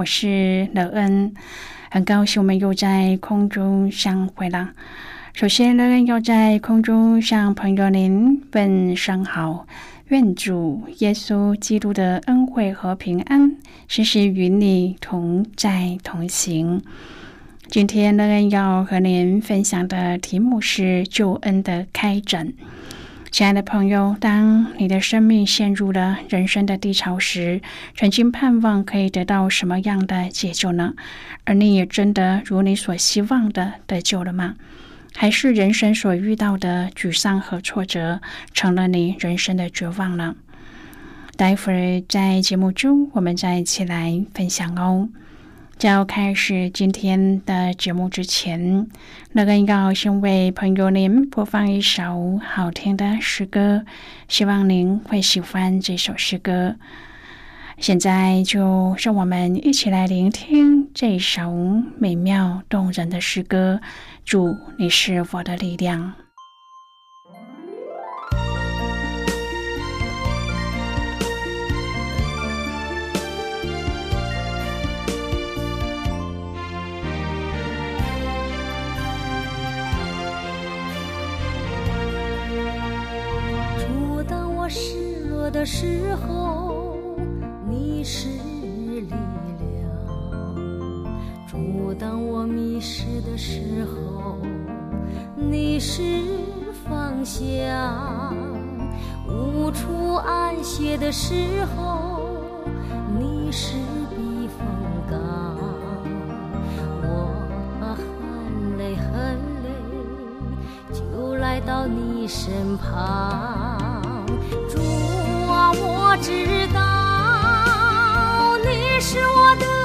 我是乐恩。很高兴我们又在空中相会了。首先乐恩，要在空中向朋友您问声好，愿主耶稣基督的恩惠和平安时时与你同在同行。今天乐恩，要和您分享的题目是救恩的开展。亲爱的朋友，当你的生命陷入了人生的低潮时，曾经盼望可以得到什么样的解救呢？而你也真的如你所希望的得救了吗？还是人生所遇到的沮丧和挫折成了你人生的绝望呢？待会儿在节目中，我们再一起来分享哦。在要开始今天的节目之前，那个要先为朋友您播放一首好听的诗歌，希望您会喜欢这首诗歌。现在就让我们一起来聆听这首美妙动人的诗歌。主，你是我的力量。的时候，你是力量；主，当我迷失的时候，你是方向；无处安歇的时候，你是避风港。我很累很累，就来到你身旁。知道你是我的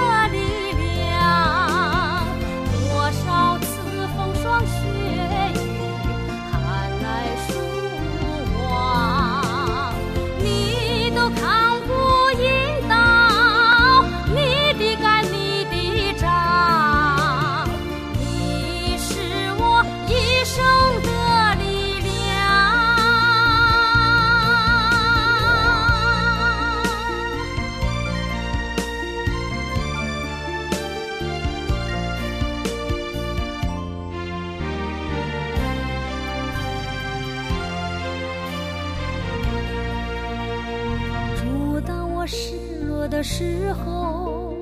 的时候，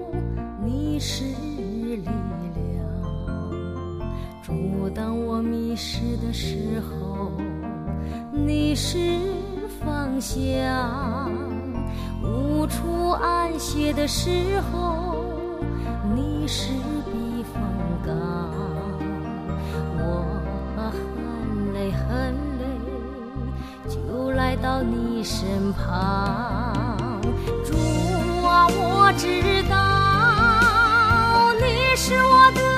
你是力量；主，当我迷失的时候，你是方向；无处安歇的时候，你是避风港。我很累很累，就来到你身旁。我知道你是我的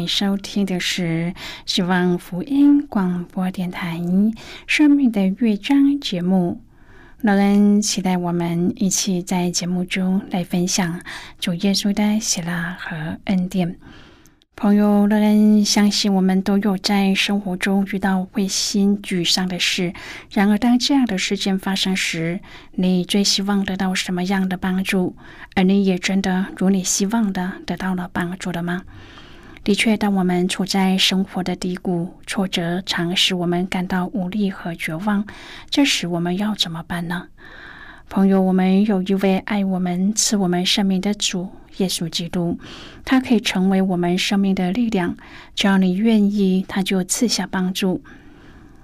在收听的是希望福音广播电台《生命的乐章》节目。乐恩期待我们一起在节目中来分享主耶稣的喜乐和恩典。朋友，乐恩相信我们都有在生活中遇到灰心沮丧的事。然而，当这样的事件发生时，你最希望得到什么样的帮助？而你也真的如你希望的得到了帮助了吗？的确，当我们处在生活的低谷，挫折常使我们感到无力和绝望。这时，我们要怎么办呢？朋友，我们有一位爱我们、赐我们生命的主耶稣基督，他可以成为我们生命的力量。只要你愿意，他就赐下帮助。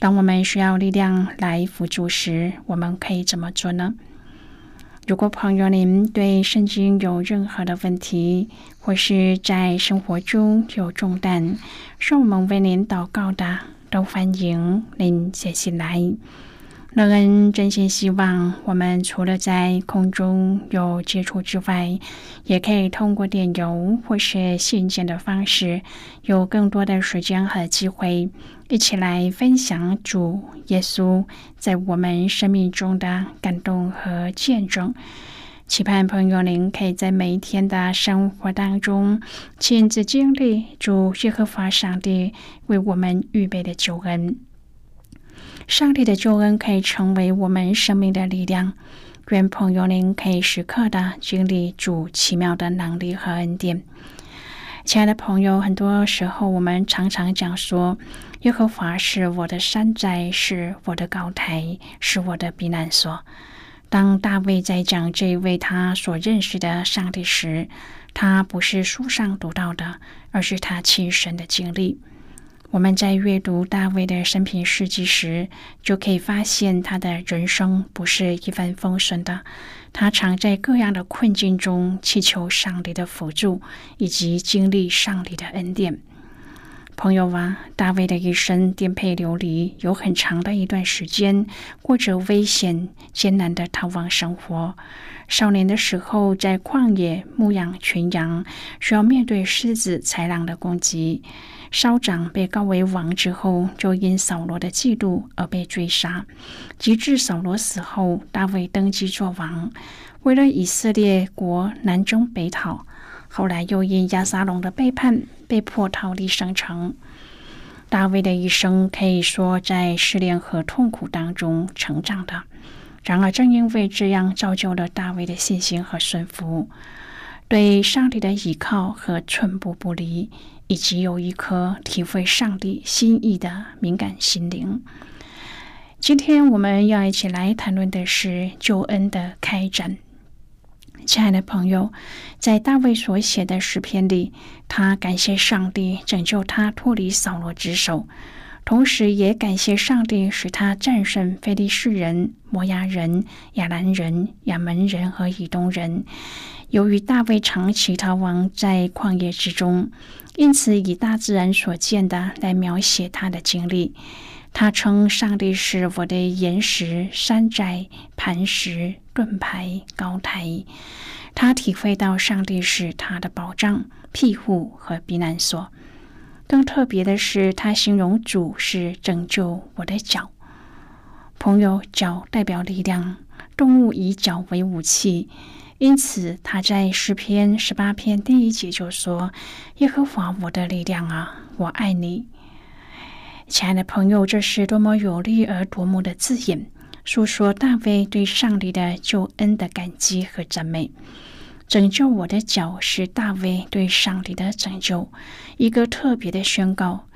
当我们需要力量来辅助时，我们可以怎么做呢？如果朋友您对圣经有任何的问题，或是在生活中有重担，是我们为您祷告的，都欢迎您写信来。乐恩真心希望，我们除了在空中有接触之外，也可以通过电邮或是信件的方式，有更多的时间和机会，一起来分享主耶稣在我们生命中的感动和见证。期盼朋友您可以在每一天的生活当中，亲自经历主耶和华上帝为我们预备的救恩。上帝的救恩可以成为我们生命的力量。愿朋友您可以时刻的经历主奇妙的能力和恩典。亲爱的朋友，很多时候我们常常讲说：“耶和华是我的山寨，是我的高台，是我的避难所。”当大卫在讲这位他所认识的上帝时，他不是书上读到的，而是他亲身的经历。我们在阅读大卫的生平事迹时，就可以发现他的人生不是一帆风顺的。他常在各样的困境中祈求上帝的辅助，以及经历上帝的恩典。朋友啊，大卫的一生颠沛流离，有很长的一段时间过着危险艰难的逃亡生活。少年的时候在旷野牧养群羊，需要面对狮子、豺狼的攻击。稍长被告为王之后，就因扫罗的嫉妒而被追杀。及至扫罗死后，大卫登基做王，为了以色列国南征北讨。后来又因亚撒龙的背叛，被迫逃离圣城。大卫的一生可以说在失恋和痛苦当中成长的。然而，正因为这样，造就了大卫的信心和顺服，对上帝的依靠和寸步不离。以及有一颗体会上帝心意的敏感心灵。今天我们要一起来谈论的是救恩的开展。亲爱的朋友，在大卫所写的诗篇里，他感谢上帝拯救他脱离扫罗之手，同时也感谢上帝使他战胜非利士人、摩押人、亚兰人、亚门人和以东人。由于大卫长期逃亡在旷野之中。因此，以大自然所见的来描写他的经历。他称上帝是我的岩石、山寨、磐石、盾牌、高台。他体会到上帝是他的保障、庇护和避难所。更特别的是，他形容主是拯救我的脚。朋友，脚代表力量，动物以脚为武器。因此，他在诗篇十八篇第一节就说：“耶和华我的力量啊，我爱你。”亲爱的朋友，这是多么有力而夺目的字眼，诉说大卫对上帝的救恩的感激和赞美。拯救我的脚是大卫对上帝的拯救，一个特别的宣告。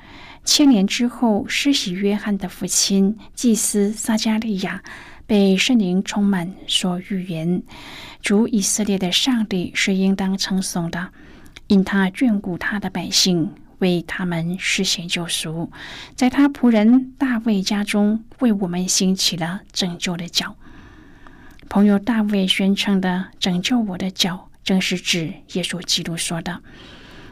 千年之后，施洗约翰的父亲祭司撒加利亚。被圣灵充满，说预言，主以色列的上帝是应当称颂的。因他眷顾他的百姓，为他们施行救赎，在他仆人大卫家中为我们兴起了拯救的脚。朋友大卫宣称的“拯救我的脚”，正是指耶稣基督说的。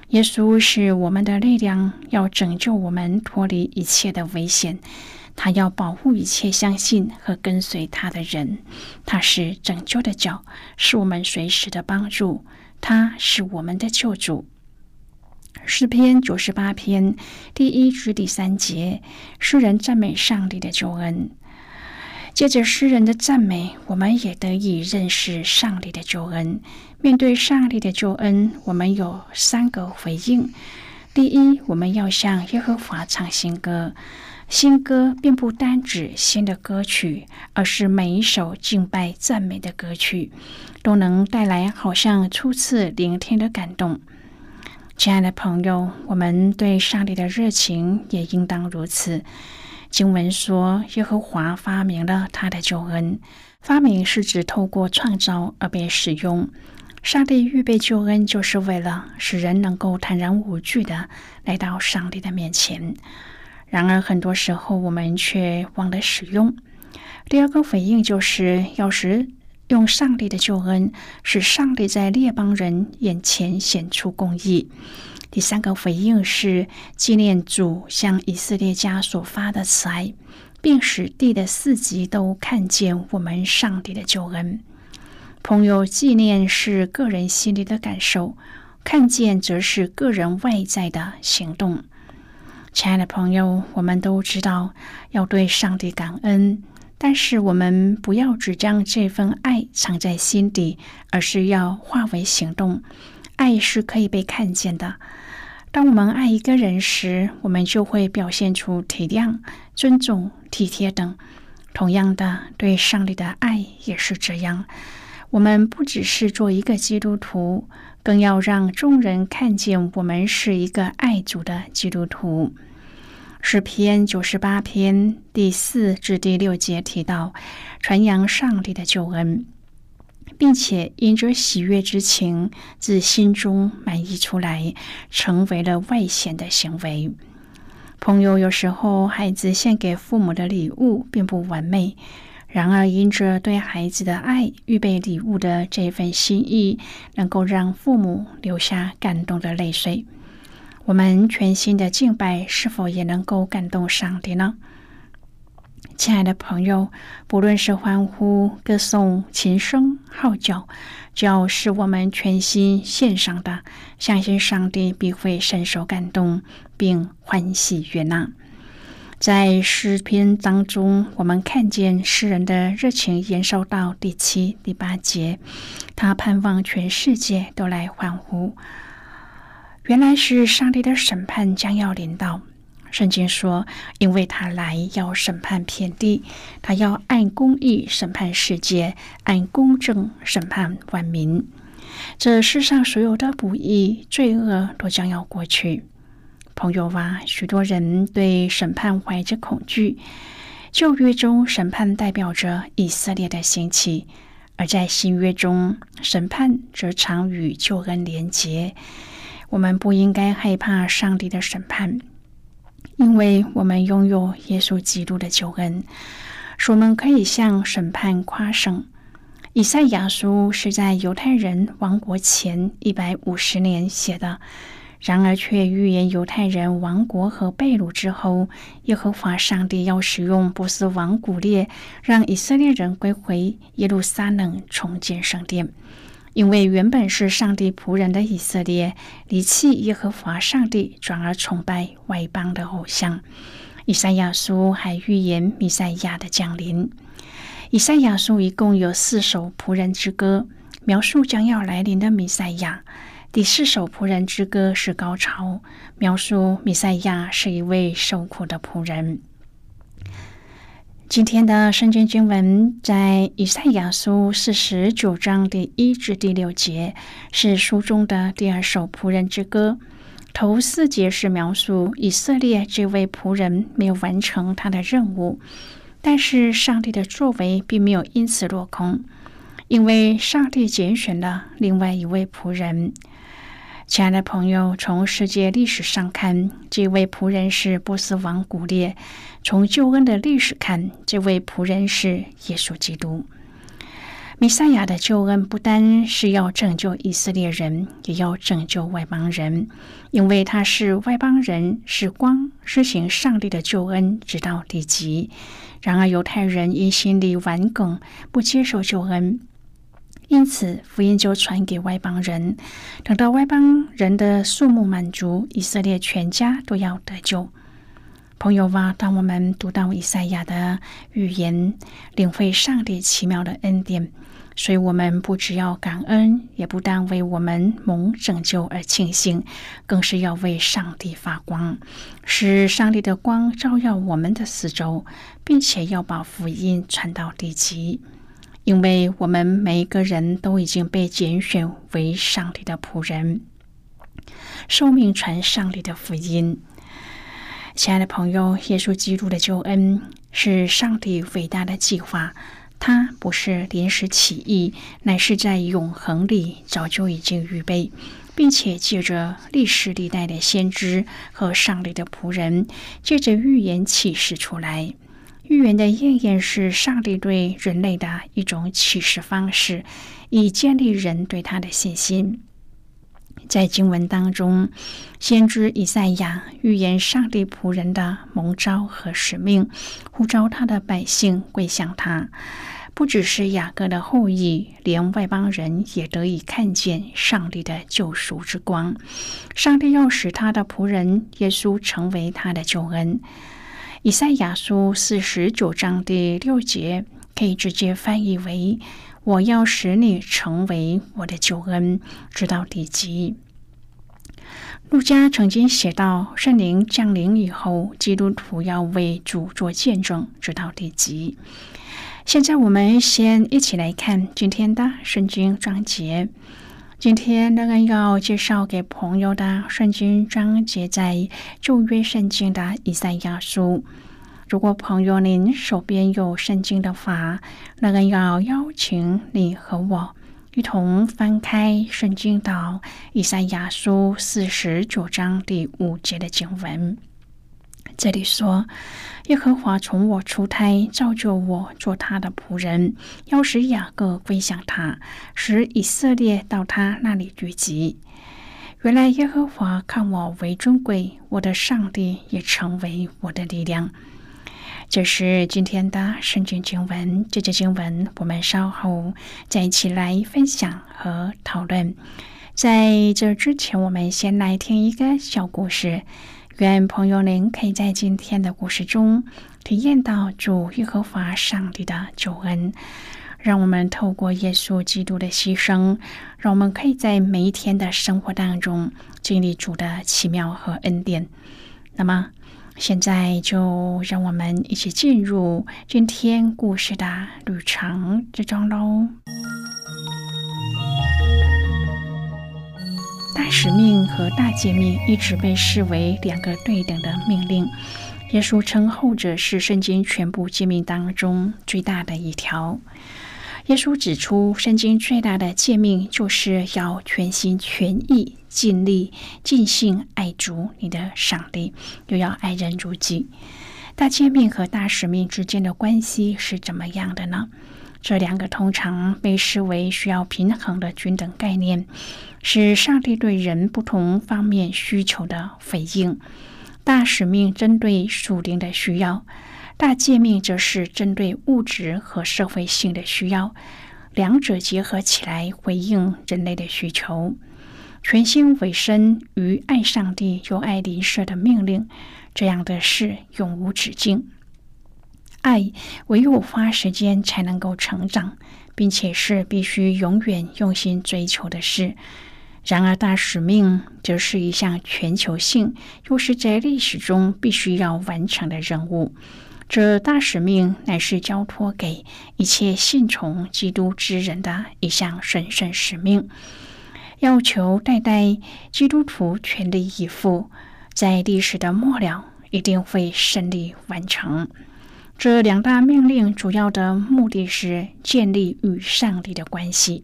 耶稣是我们的力量，要拯救我们脱离一切的危险。他要保护一切相信和跟随他的人。他是拯救的脚，是我们随时的帮助。他是我们的救主。诗篇九十八篇第一至第三节，诗人赞美上帝的救恩。借着诗人的赞美，我们也得以认识上帝的救恩。面对上帝的救恩，我们有三个回应：第一，我们要向耶和华唱新歌。新歌并不单指新的歌曲，而是每一首敬拜赞美的歌曲，都能带来好像初次聆听的感动。亲爱的朋友，我们对上帝的热情也应当如此。经文说，耶和华发明了他的救恩。发明是指透过创造而被使用。上帝预备救恩，就是为了使人能够坦然无惧的来到上帝的面前。然而，很多时候我们却忘了使用。第二个回应就是要使用上帝的救恩，使上帝在列邦人眼前显出公义。第三个回应是纪念主向以色列家所发的慈爱，并使地的四极都看见我们上帝的救恩。朋友，纪念是个人心里的感受，看见则是个人外在的行动。亲爱的朋友，我们都知道要对上帝感恩，但是我们不要只将这份爱藏在心底，而是要化为行动。爱是可以被看见的。当我们爱一个人时，我们就会表现出体谅、尊重、体贴等。同样的，对上帝的爱也是这样。我们不只是做一个基督徒，更要让众人看见我们是一个爱主的基督徒。诗篇九十八篇第四至第六节提到，传扬上帝的救恩。并且因着喜悦之情自心中满溢出来，成为了外显的行为。朋友，有时候孩子献给父母的礼物并不完美，然而因着对孩子的爱，预备礼物的这份心意，能够让父母流下感动的泪水。我们全新的敬拜，是否也能够感动上帝呢？亲爱的朋友，不论是欢呼、歌颂、琴声、号角，只要是我们全心献上的，相信上帝必会深受感动，并欢喜悦纳。在诗篇当中，我们看见诗人的热情延烧到第七、第八节，他盼望全世界都来欢呼。原来是上帝的审判将要临到。圣经说：“因为他来要审判遍地，他要按公义审判世界，按公正审判万民。这世上所有的不义、罪恶都将要过去。”朋友啊，许多人对审判怀着恐惧。旧约中，审判代表着以色列的兴起；而在新约中，审判则常与救恩连结。我们不应该害怕上帝的审判。因为我们拥有耶稣基督的救恩，使我们可以向审判夸胜。以赛亚书是在犹太人亡国前一百五十年写的，然而却预言犹太人亡国和被掳之后，耶和华上帝要使用波斯王古列，让以色列人归回耶路撒冷，重建圣殿。因为原本是上帝仆人的以色列离弃耶和华上帝，转而崇拜外邦的偶像。以赛亚书还预言弥赛亚的降临。以赛亚书一共有四首仆人之歌，描述将要来临的弥赛亚。第四首仆人之歌是高潮，描述弥赛亚是一位受苦的仆人。今天的圣经经文在以赛亚书四十九章第一至第六节，是书中的第二首仆人之歌。头四节是描述以色列这位仆人没有完成他的任务，但是上帝的作为并没有因此落空，因为上帝拣选了另外一位仆人。亲爱的朋友，从世界历史上看，这位仆人是波斯王古列；从救恩的历史看，这位仆人是耶稣基督。弥赛亚的救恩不单是要拯救以色列人，也要拯救外邦人，因为他是外邦人，是光，施行上帝的救恩，直到地极。然而犹太人因心里顽梗，不接受救恩。因此，福音就传给外邦人。等到外邦人的数目满足，以色列全家都要得救。朋友啊，当我们读到以赛亚的预言，领会上帝奇妙的恩典，所以我们不只要感恩，也不但为我们蒙拯救而庆幸，更是要为上帝发光，使上帝的光照耀我们的四周，并且要把福音传到地极。因为我们每一个人都已经被拣选为上帝的仆人，受命传上帝的福音。亲爱的朋友，耶稣基督的救恩是上帝伟大的计划，它不是临时起意，乃是在永恒里早就已经预备，并且借着历史历代的先知和上帝的仆人，借着预言启示出来。预言的应验是上帝对人类的一种启示方式，以建立人对他的信心。在经文当中，先知以赛亚预言上帝仆人的蒙召和使命，呼召他的百姓归向他。不只是雅各的后裔，连外邦人也得以看见上帝的救赎之光。上帝要使他的仆人耶稣成为他的救恩。以赛亚书四十九章第六节可以直接翻译为：“我要使你成为我的救恩，直到地极。”路加曾经写到，圣灵降临以后，基督徒要为主做见证，直到地极。现在我们先一起来看今天的圣经章节。今天那个要介绍给朋友的圣经章节在旧约圣经的以赛亚书。如果朋友您手边有圣经的话，那个要邀请你和我一同翻开圣经到以赛亚书四十九章第五节的经文。这里说：“耶和华从我出胎造就我做他的仆人，要使雅各归向他，使以色列到他那里聚集。原来耶和华看我为尊贵，我的上帝也成为我的力量。”这是今天的圣经经文。这节经文我们稍后再一起来分享和讨论。在这之前，我们先来听一个小故事。愿朋友您可以在今天的故事中体验到主耶和华上帝的救恩，让我们透过耶稣基督的牺牲，让我们可以在每一天的生活当中经历主的奇妙和恩典。那么，现在就让我们一起进入今天故事的旅程之中喽。大使命和大诫命一直被视为两个对等的命令。耶稣称后者是圣经全部诫命当中最大的一条。耶稣指出，圣经最大的诫命就是要全心全意、尽力、尽性爱主你的上帝，又要爱人如己。大诫命和大使命之间的关系是怎么样的呢？这两个通常被视为需要平衡的均等概念，是上帝对人不同方面需求的回应。大使命针对属灵的需要，大诫命则是针对物质和社会性的需要，两者结合起来回应人类的需求。全心委身于爱上帝又爱邻舍的命令，这样的事永无止境。爱唯有花时间才能够成长，并且是必须永远用心追求的事。然而，大使命则是一项全球性，又是在历史中必须要完成的任务。这大使命乃是交托给一切信从基督之人的一项神圣使命，要求代代基督徒全力以赴，在历史的末了一定会胜利完成。这两大命令主要的目的是建立与上帝的关系。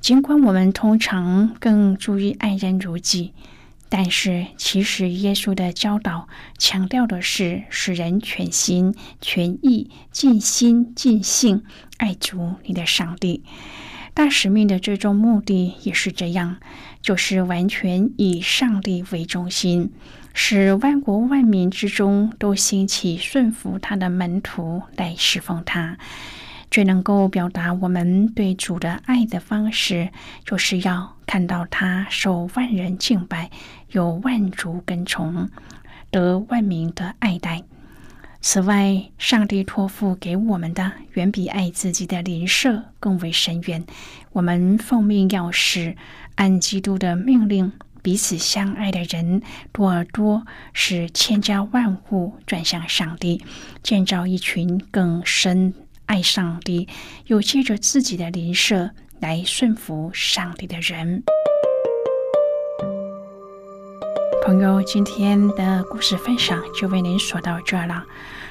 尽管我们通常更注意爱人如己，但是其实耶稣的教导强调的是使人全心全意、尽心尽性爱足你的上帝。大使命的最终目的也是这样，就是完全以上帝为中心，使万国万民之中都兴起顺服他的门徒来侍奉他。最能够表达我们对主的爱的方式，就是要看到他受万人敬拜，有万族跟从，得万民的爱戴。此外，上帝托付给我们的，远比爱自己的邻舍更为深远。我们奉命要使按基督的命令彼此相爱的人多而多，使千家万户转向上帝，建造一群更深。爱上帝，又借着自己的邻舍来顺服上帝的人。朋友，今天的故事分享就为您说到这了。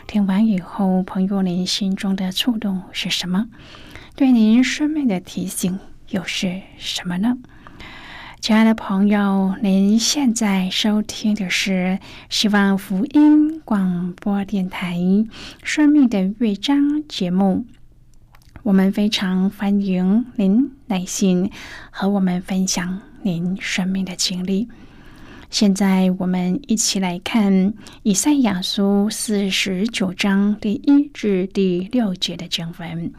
听完以后，朋友您心中的触动是什么？对您生命的提醒又是什么呢？亲爱的朋友，您现在收听的是希望福音广播电台《生命的乐章》节目。我们非常欢迎您耐心和我们分享您生命的经历。现在，我们一起来看以赛亚书四十九章第一至第六节的经文。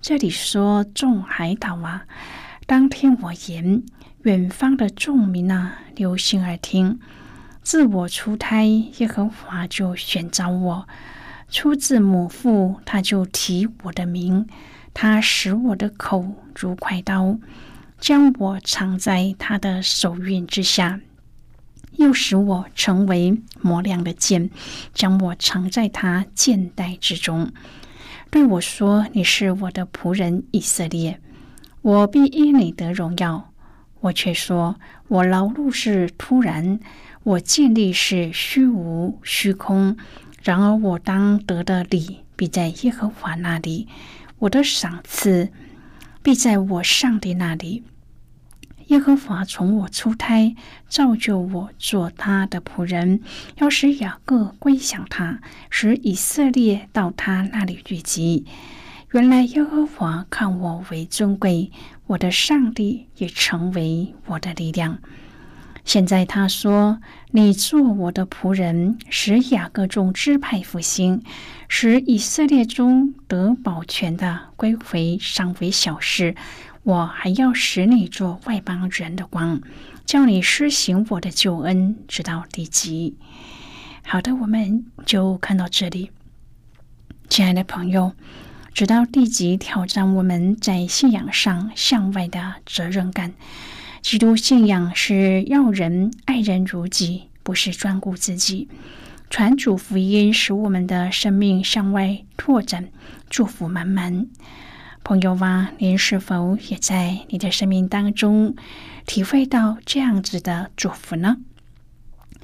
这里说：“众海岛啊，当听我言。”远方的众民啊，留心耳听。自我出胎，耶和华就选召我；出自母腹，他就提我的名。他使我的口如快刀，将我藏在他的手运之下；又使我成为磨亮的剑，将我藏在他剑带之中。对我说：“你是我的仆人以色列，我必因你得荣耀。”我却说：“我劳碌是突然，我建立是虚无虚空。然而我当得的礼必在耶和华那里，我的赏赐必在我上帝那里。耶和华从我出胎造就我做他的仆人，要使雅各归向他，使以色列到他那里聚集。原来耶和华看我为尊贵。”我的上帝也成为我的力量。现在他说：“你做我的仆人，使雅各众支派复兴，使以色列中得保全的归回，尚为小事。我还要使你做外邦人的光，叫你施行我的救恩，直到地极。”好的，我们就看到这里，亲爱的朋友。直到地级挑战我们在信仰上向外的责任感。基督信仰是要人爱人如己，不是专顾自己。传主福音使我们的生命向外拓展，祝福满满。朋友啊，您是否也在你的生命当中体会到这样子的祝福呢？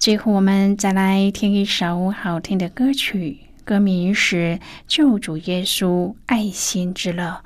最后，我们再来听一首好听的歌曲，歌名是《救主耶稣爱心之乐》。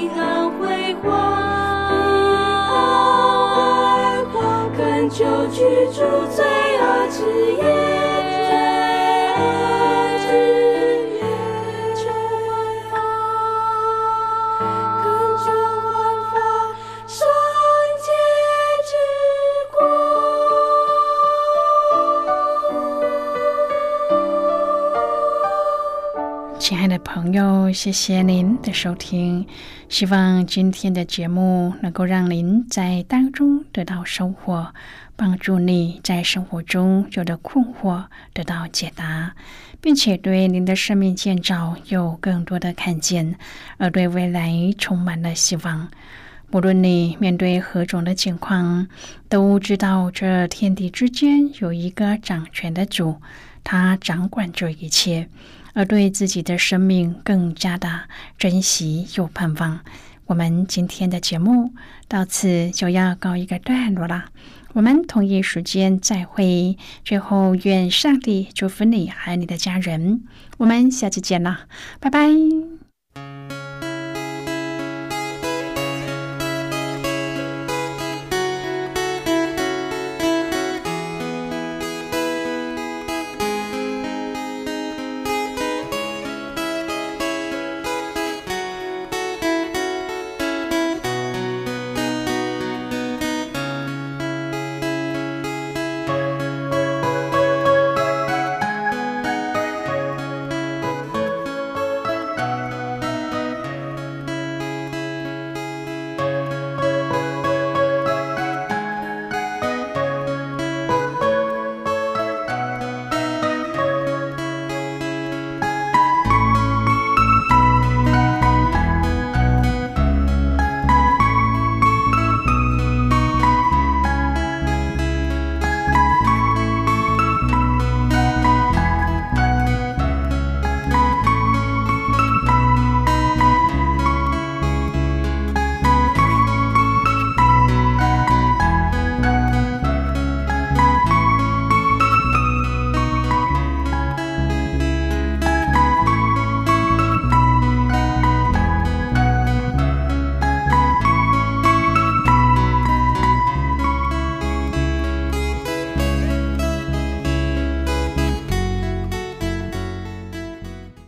平安辉煌，求居住最。谢谢您的收听。希望今天的节目能够让您在当中得到收获，帮助你在生活中有的困惑得到解答，并且对您的生命建造有更多的看见，而对未来充满了希望。无论你面对何种的情况，都知道这天地之间有一个掌权的主，他掌管着一切，而对自己的生命更加的珍惜又盼望。我们今天的节目到此就要告一个段落了，我们同一时间再会。最后，愿上帝祝福你和你的家人，我们下期见了，拜拜。